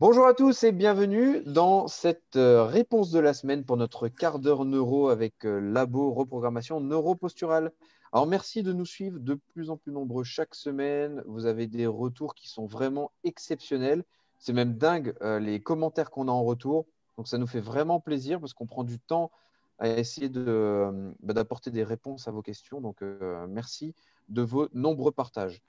Bonjour à tous et bienvenue dans cette euh, réponse de la semaine pour notre quart d'heure neuro avec euh, Labo Reprogrammation Neuroposturale. Alors merci de nous suivre de plus en plus nombreux chaque semaine. Vous avez des retours qui sont vraiment exceptionnels. C'est même dingue euh, les commentaires qu'on a en retour. Donc ça nous fait vraiment plaisir parce qu'on prend du temps à essayer bah, d'apporter des réponses à vos questions. Donc merci de vos nombreux partages.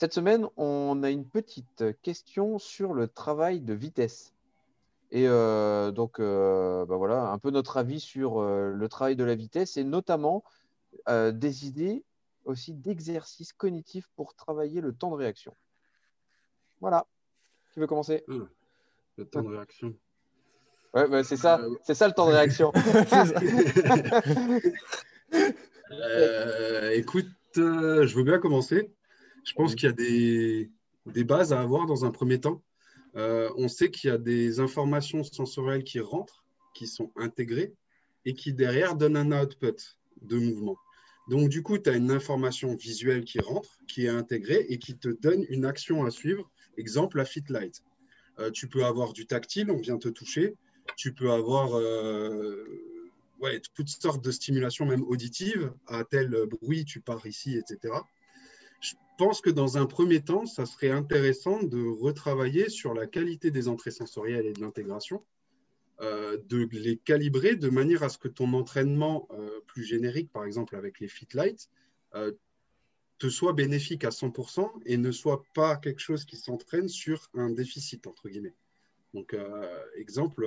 Cette semaine, on a une petite question sur le travail de vitesse. Et euh, donc, euh, bah voilà, un peu notre avis sur euh, le travail de la vitesse et notamment des idées aussi d'exercices cognitifs pour travailler le temps de réaction. Voilà. Qui veut commencer? Ah, Le temps de réaction. Ouais, bah, c'est ça, c'est ça le temps de réaction. écoute, je veux bien commencer. Je pense qu'il y a des, bases à avoir dans un premier temps. Euh, on sait qu'il y a des informations sensorielles qui rentrent, qui sont intégrées et qui derrière donnent un output de mouvement. Donc, du coup, tu as une information visuelle qui rentre, qui est intégrée et qui te donne une action à suivre. Exemple, la fit light. Euh, tu peux avoir du tactile, on vient te toucher. Tu peux avoir euh, ouais, toutes sortes de stimulations, même auditives. À tel bruit, tu pars ici, etc pense que dans un premier temps, ça serait intéressant de retravailler sur la qualité des entrées sensorielles et de l'intégration, euh, de les calibrer de manière à ce que ton entraînement euh, plus générique, par exemple avec les Fitlights, euh, te soit bénéfique à 100% et ne soit pas quelque chose qui s'entraîne sur un déficit, entre guillemets. Donc, exemple,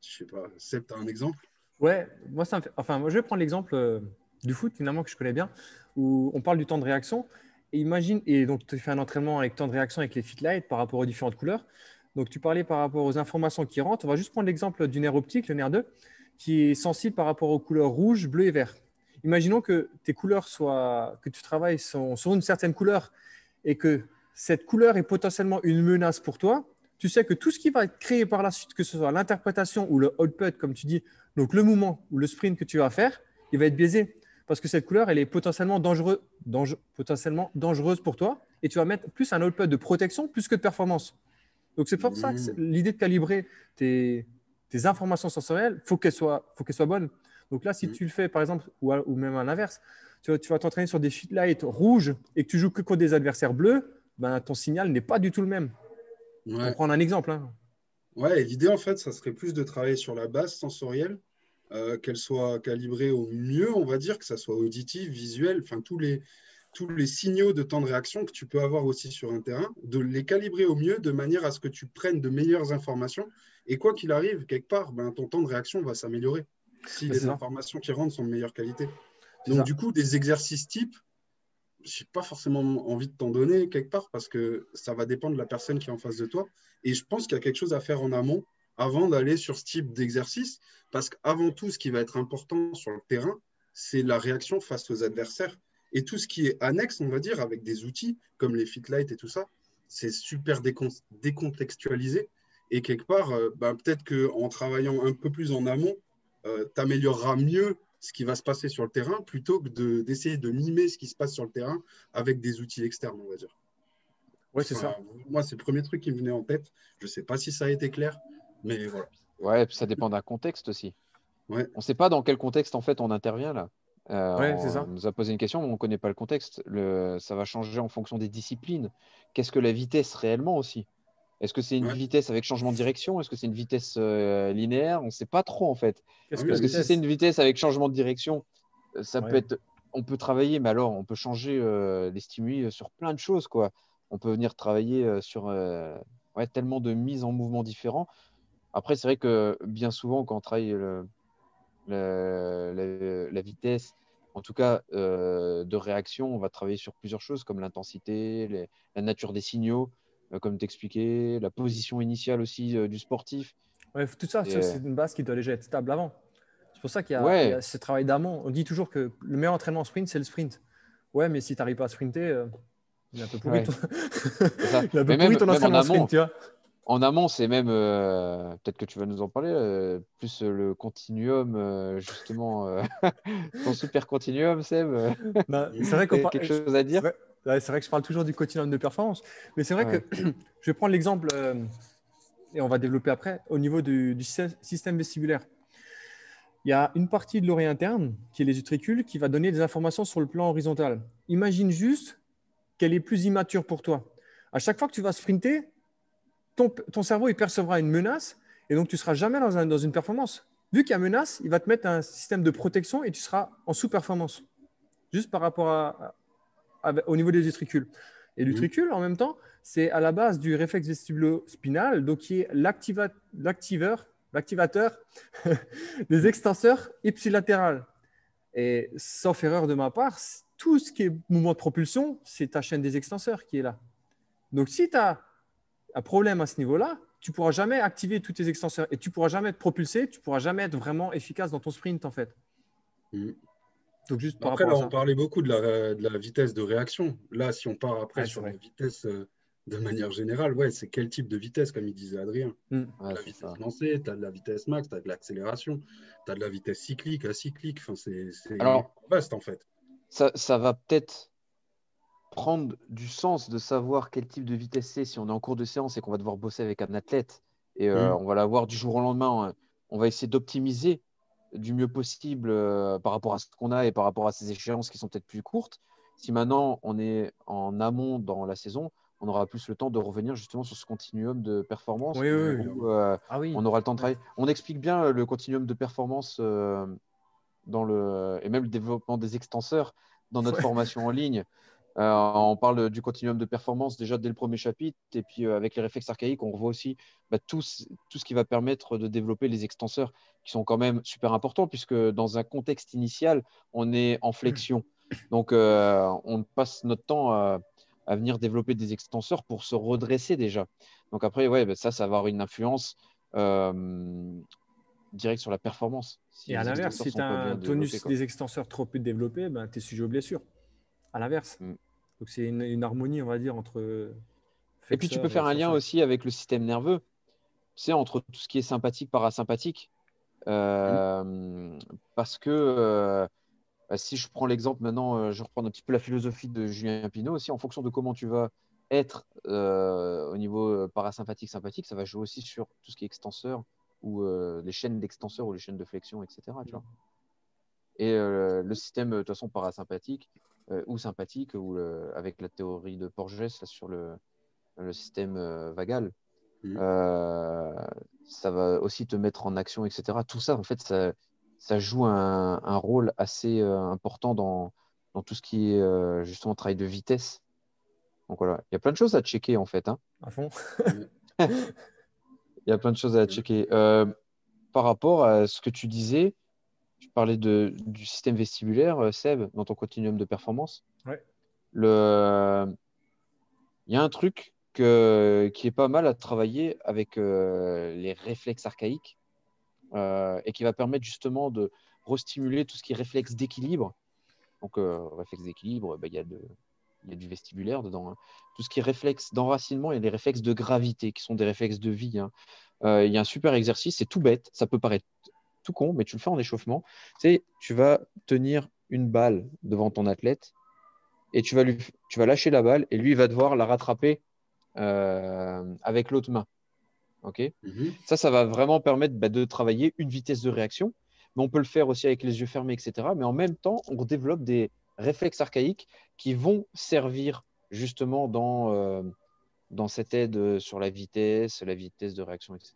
je sais pas, as un exemple? Ouais, moi, ça enfin, moi, je vais prendre l'exemple du foot, finalement, que je connais bien, où on parle du temps de réaction. Et imagine, et donc tu fais un entraînement avec temps de réaction avec les Fitlight par rapport aux différentes couleurs. Donc tu parlais par rapport aux informations qui rentrent. On va juste prendre l'exemple du nerf optique, le nerf 2, qui est sensible par rapport aux couleurs rouge, bleu et vert. Imaginons que tes couleurs soient, que tu travailles sur une certaine couleur et que cette couleur est potentiellement une menace pour toi. Tu sais que tout ce qui va être créé par la suite, que ce soit l'interprétation ou le output, comme tu dis, donc le mouvement ou le sprint que tu vas faire, il va être biaisé parce que cette couleur, elle est potentiellement, dangereux, potentiellement dangereuse pour toi et tu vas mettre plus un output de protection plus que de performance. Donc, c'est pour ça que mmh. l'idée de calibrer tes, informations sensorielles, il faut qu'elles soient, faut soient bonnes. Donc là, si mmh. tu le fais, par exemple, ou, ou même à l'inverse, tu, vas t'entraîner sur des lights rouges et que tu joues que contre des adversaires bleus, ben, ton signal n'est pas du tout le même. On va prendre un exemple. Hein. Ouais, l'idée, en fait, ça serait plus de travailler sur la base sensorielle euh, qu'elle soit calibrée au mieux, on va dire, que ça soit auditif, visuel, enfin tous les, tous les signaux de temps de réaction que tu peux avoir aussi sur un terrain, de les calibrer au mieux de manière à ce que tu prennes de meilleures informations. Et quoi qu'il arrive, quelque part, ben, ton temps de réaction va s'améliorer si les informations qui rentrent sont de meilleure qualité. Donc, du coup, des exercices types, je n'ai pas forcément envie de t'en donner quelque part parce que ça va dépendre de la personne qui est en face de toi. Et je pense qu'il y a quelque chose à faire en amont avant d'aller sur ce type d'exercice, parce qu'avant tout, ce qui va être important sur le terrain, c'est la réaction face aux adversaires. Et tout ce qui est annexe, on va dire, avec des outils comme les Fitlight et tout ça, c'est super décontextualisé. Et quelque part, euh, ben, peut-être qu'en travaillant un peu plus en amont, euh, tu amélioreras mieux ce qui va se passer sur le terrain plutôt que d'essayer de, mimer ce qui se passe sur le terrain avec des outils externes, on va dire. Oui, c'est ça. Moi, c'est le premier truc qui me venait en tête. Je ne sais pas si ça a été clair, mais voilà. Ouais, ça dépend d'un contexte aussi. Ouais. On ne sait pas dans quel contexte en fait on intervient là. Euh, on, nous a posé une question, mais on ne connaît pas le contexte. Le, ça va changer en fonction des disciplines. Qu'est-ce que la vitesse réellement aussi? Est-ce que c'est une vitesse avec changement de direction? Est-ce que c'est une vitesse euh, linéaire? On ne sait pas trop en fait. Parce que si c'est une vitesse avec changement de direction, euh, ça peut être. On peut travailler, mais alors on peut changer les stimuli sur plein de choses quoi. On peut venir travailler sur ouais, tellement de mises en mouvement différents. Après, c'est vrai que bien souvent, quand on travaille la vitesse, en tout cas euh, de réaction, on va travailler sur plusieurs choses comme l'intensité, la nature des signaux, euh, comme t'expliquais, la position initiale aussi euh, du sportif. Ouais, tout ça, c'est une base qui doit déjà être stable avant. C'est pour ça qu'il y, a ce travail d'amont. On dit toujours que le meilleur entraînement en sprint, c'est le sprint. Ouais, mais si tu n'arrives pas à sprinter, il est un peu pourri, ton... il un peu pourri ton entraînement sprint, tu vois. En amont, c'est même, euh, peut-être que tu vas nous en parler, euh, plus le continuum, euh, justement, ton super continuum, Seb. Bah, c'est vrai qu'on quelque chose à dire? c'est vrai que je parle toujours du continuum de performance. Mais c'est vrai que je vais prendre l'exemple, euh, et on va développer après, au niveau du, système vestibulaire. Il y a une partie de l'oreille interne, qui est les utricules, qui va donner des informations sur le plan horizontal. Imagine juste qu'elle est plus immature pour toi. À chaque fois que tu vas sprinter, ton, cerveau il percevra une menace et donc tu ne seras jamais dans, dans une performance. Vu qu'il y a menace, il va te mettre un système de protection et tu seras en sous-performance. Juste par rapport à, au niveau des utricules. Et l'utricule, en même temps, c'est à la base du réflexe vestibulo-spinal, donc qui est l'activeur, l'activateur des extenseurs ipsilatérales. Et sauf erreur de ma part, tout ce qui est mouvement de propulsion, c'est ta chaîne des extenseurs qui est là. Donc si tu as un problème à ce niveau-là, tu ne pourras jamais activer tous tes extenseurs et tu ne pourras jamais être propulsé, tu ne pourras jamais être vraiment efficace dans ton sprint en fait. Mm. Donc juste par après, là, on parlait beaucoup de la, vitesse de réaction. Là, si on part après sur la vitesse euh, de manière générale, ouais, c'est quel type de vitesse, comme il disait Adrien mm. As la vitesse lancée, tu as de la vitesse max, tu as de l'accélération, tu as de la vitesse cyclique, acyclique. Enfin, c'est vaste en fait. Ça, ça va peut-être prendre du sens de savoir quel type de vitesse c'est si on est en cours de séance et qu'on va devoir bosser avec un athlète et euh, mm. on va l'avoir du jour au lendemain. Hein. On va essayer d'optimiser du mieux possible euh, par rapport à ce qu'on a et par rapport à ces échéances qui sont peut-être plus courtes. Si maintenant on est en amont dans la saison, on aura plus le temps de revenir justement sur ce continuum de performance. Oui, oui, euh, ah On aura le temps de travailler. On explique bien le continuum de performance dans le, et même le développement des extenseurs dans notre formation en ligne. Euh, on parle du continuum de performance déjà dès le premier chapitre. Et puis euh, avec les réflexes archaïques, on revoit aussi bah, tout, tout, ce qui va permettre de développer les extenseurs qui sont quand même super importants puisque dans un contexte initial, on est en flexion. Donc euh, on passe notre temps à, venir développer des extenseurs pour se redresser déjà. Donc après, ouais, bah, ça, ça va avoir une influence directe sur la performance. et à l'inverse, si tu as un tonus des extenseurs trop peu développés, ben, tu es sujet aux blessures à l'inverse. Mm. Donc c'est une, harmonie, on va dire, entre. Et puis tu peux faire un lien aussi avec le système nerveux, tu sais, entre tout ce qui est sympathique, parasympathique. Euh, mm. Parce que euh, bah, si je prends l'exemple maintenant, euh, je reprends un petit peu la philosophie de Julien Pinot aussi, en fonction de comment tu vas être au niveau parasympathique, sympathique, ça va jouer aussi sur tout ce qui est extenseur ou les chaînes d'extenseur ou les chaînes de flexion, etc. Tu vois et le système, de toute façon, parasympathique, euh, ou sympathique, ou avec la théorie de Porges sur le, le système euh, vagal. Mmh. Euh, ça va aussi te mettre en action, etc. Tout ça, en fait, ça, ça joue un, un, rôle assez important dans, dans, tout ce qui est justement travail de vitesse. Donc voilà, il y a plein de choses à checker en fait. Hein. À fond. il y a plein de choses à checker. par rapport à ce que tu disais, tu parlais de, du système vestibulaire, euh, Seb, dans ton continuum de performance. Le... Il y a un truc que, qui est pas mal à travailler avec euh, les réflexes archaïques euh, et qui va permettre justement de restimuler tout ce qui est réflexe d'équilibre. Donc, réflexe d'équilibre, bah, il y, a y, a du vestibulaire dedans. Hein. Tout ce qui est réflexe d'enracinement et les réflexes de gravité, qui sont des réflexes de vie. Hein. Il y a un super exercice, c'est tout bête, ça peut paraître tout con, mais tu le fais en échauffement. Tu tu vas tenir une balle devant ton athlète et tu vas, lui, tu vas lâcher la balle et lui, il va devoir la rattraper euh, avec l'autre main. Ok? Mhm. Ça, ça va vraiment permettre bah, de travailler une vitesse de réaction. Mais on peut le faire aussi avec les yeux fermés, etc. Mais en même temps, on développe des réflexes archaïques qui vont servir justement dans, euh, dans cette aide sur la vitesse, la vitesse de réaction, etc.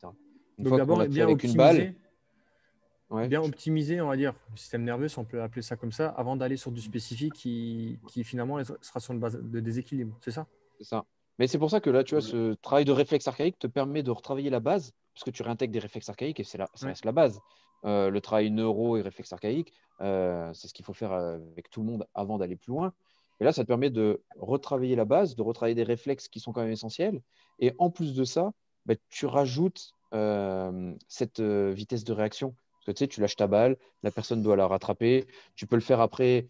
Une Donc d'abord, bien avec une balle, bien optimiser, on va dire, le système nerveux, si on peut appeler ça comme ça, avant d'aller sur du spécifique qui, qui, finalement sera sur une base de déséquilibre. C'est ça? C'est ça. Mais c'est pour ça que là, tu vois, ce travail de réflexe archaïque te permet de retravailler la base, parce que tu réintègres des réflexes archaïques et c'est la, ça reste la base. Euh, le travail neuro et réflexe archaïque, euh, c'est ce qu'il faut faire avec tout le monde avant d'aller plus loin. Et là, ça te permet de retravailler la base, de retravailler des réflexes qui sont quand même essentiels. Et en plus de ça, bah, tu rajoutes euh, cette vitesse de réaction tu sais, tu lâches ta balle, la personne doit la rattraper. Tu peux le faire après,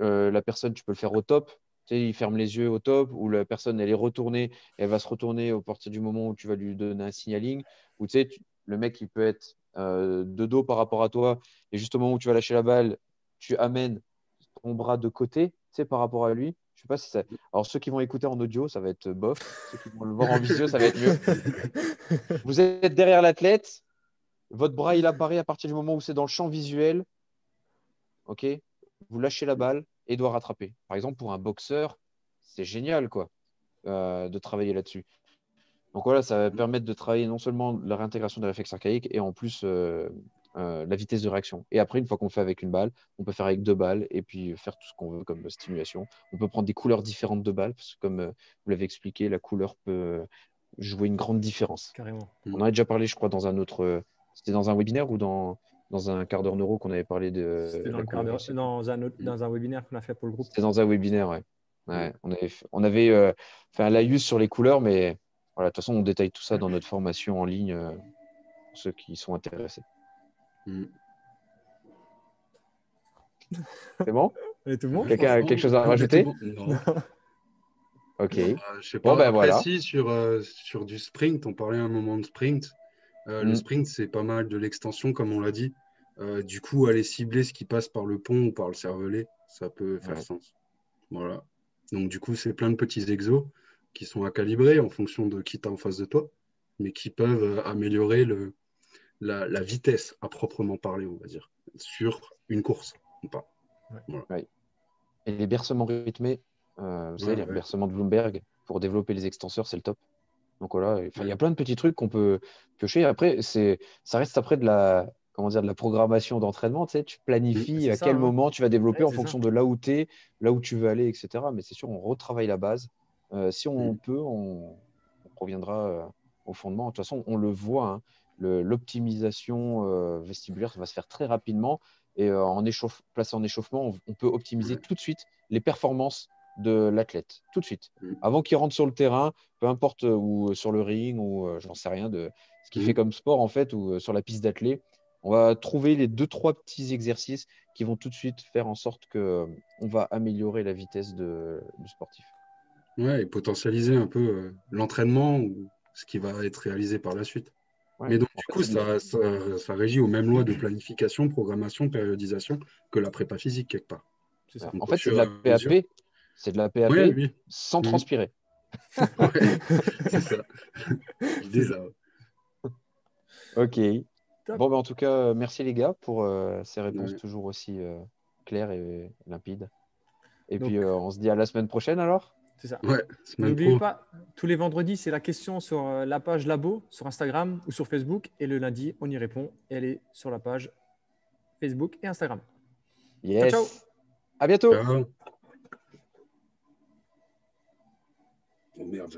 euh, la personne, tu peux le faire au top. Tu sais, il ferme les yeux au top, ou la personne, elle est retournée, elle va se retourner au partir du moment où tu vas lui donner un signaling. Ou tu sais, le mec, il peut être euh, de dos par rapport à toi, et juste au moment où tu vas lâcher la balle, tu amènes ton bras de côté, tu sais, par rapport à lui. Je sais pas si ça. Alors, ceux qui vont écouter en audio, ça va être bof. Ceux qui vont le voir en visio, ça va être mieux. Vous êtes derrière l'athlète. Votre bras, il apparaît à partir du moment où c'est dans le champ visuel. OK Vous lâchez la balle et doit rattraper. Par exemple, pour un boxeur, c'est génial quoi, euh, de travailler là-dessus. Donc voilà, ça va permettre de travailler non seulement la réintégration des réflexes archaïques et en plus euh, euh, la vitesse de réaction. Et après, une fois qu'on fait avec une balle, on peut faire avec deux balles et puis faire tout ce qu'on veut comme stimulation. On peut prendre des couleurs différentes de balles, parce que comme vous l'avez expliqué, la couleur peut jouer une grande différence. Carrément. On en a déjà parlé, je crois, dans un autre. Euh, c'était dans un webinaire ou dans, dans un quart d'heure neuro qu'on avait parlé de. C'était dans, dans, un, dans un webinaire qu'on a fait pour le groupe. C'était dans un webinaire, ouais. ouais on avait, on avait fait un laïus sur les couleurs, mais voilà, de toute façon, on détaille tout ça dans notre formation en ligne pour ceux qui sont intéressés. Mm. C'est bon? Quelqu'un a quelque chose à rajouter? Non. ok. Euh, je sais pas, bon, ben voilà. sur, euh, sur du sprint, on parlait un moment de sprint. Euh, le mm. sprint, c'est pas mal de l'extension, comme on l'a dit. du coup, aller cibler ce qui passe par le pont ou par le cervelet, ça peut faire sens. Voilà. Donc, du coup, c'est plein de petits exos qui sont à calibrer en fonction de qui tu en face de toi, mais qui peuvent améliorer le, la, vitesse à proprement parler, on va dire, sur une course pas. Et les bercements rythmés, euh, vous savez, les bercements de Bloomberg, pour développer les extenseurs, c'est le top. Donc voilà, il y a plein de petits trucs qu'on peut piocher. Après, c'est, ça reste après de la, comment dire, de la programmation d'entraînement. Tu, sais, tu planifies à quel hein. moment tu vas développer en fonction de là où tu es, là où tu veux aller, etc. Mais c'est sûr, on retravaille la base. Euh, si on mm. peut, on, reviendra euh, au fondement. De toute façon, on le voit. Hein l'optimisation euh, vestibulaire va se faire très rapidement. Et en échauffe, placé en échauffement, on, peut optimiser tout de suite les performances de l'athlète, tout de suite. Mm. Avant qu'il rentre sur le terrain, peu importe euh, ou sur le ring ou j'en sais rien de ce qu'il mm. fait comme sport en fait ou sur la piste d'athlète, on va trouver les deux trois petits exercices qui vont tout de suite faire en sorte que on va améliorer la vitesse de, du sportif. Ouais, et potentialiser un peu l'entraînement ou ce qui va être réalisé par la suite. Mais donc, du coup, ça, ça, régit aux mêmes lois de planification, programmation, périodisation que la prépa physique, quelque part. Ça. En fait, c'est de la PAP, c'est de la PAP sans transpirer. c'est ça. Déjà. Ok. Bon, ben, en tout cas, merci les gars pour euh, ces réponses toujours aussi euh, claires et limpides. Et puis, euh, on se dit à la semaine prochaine alors? C'est ça. N'oubliez pas, tous les vendredis, c'est la question sur euh, la page Labo, sur Instagram ou sur Facebook. Et le lundi, on y répond. Et elle est sur la page Facebook et Instagram. Yes. Ciao, À bientôt. 我们也要。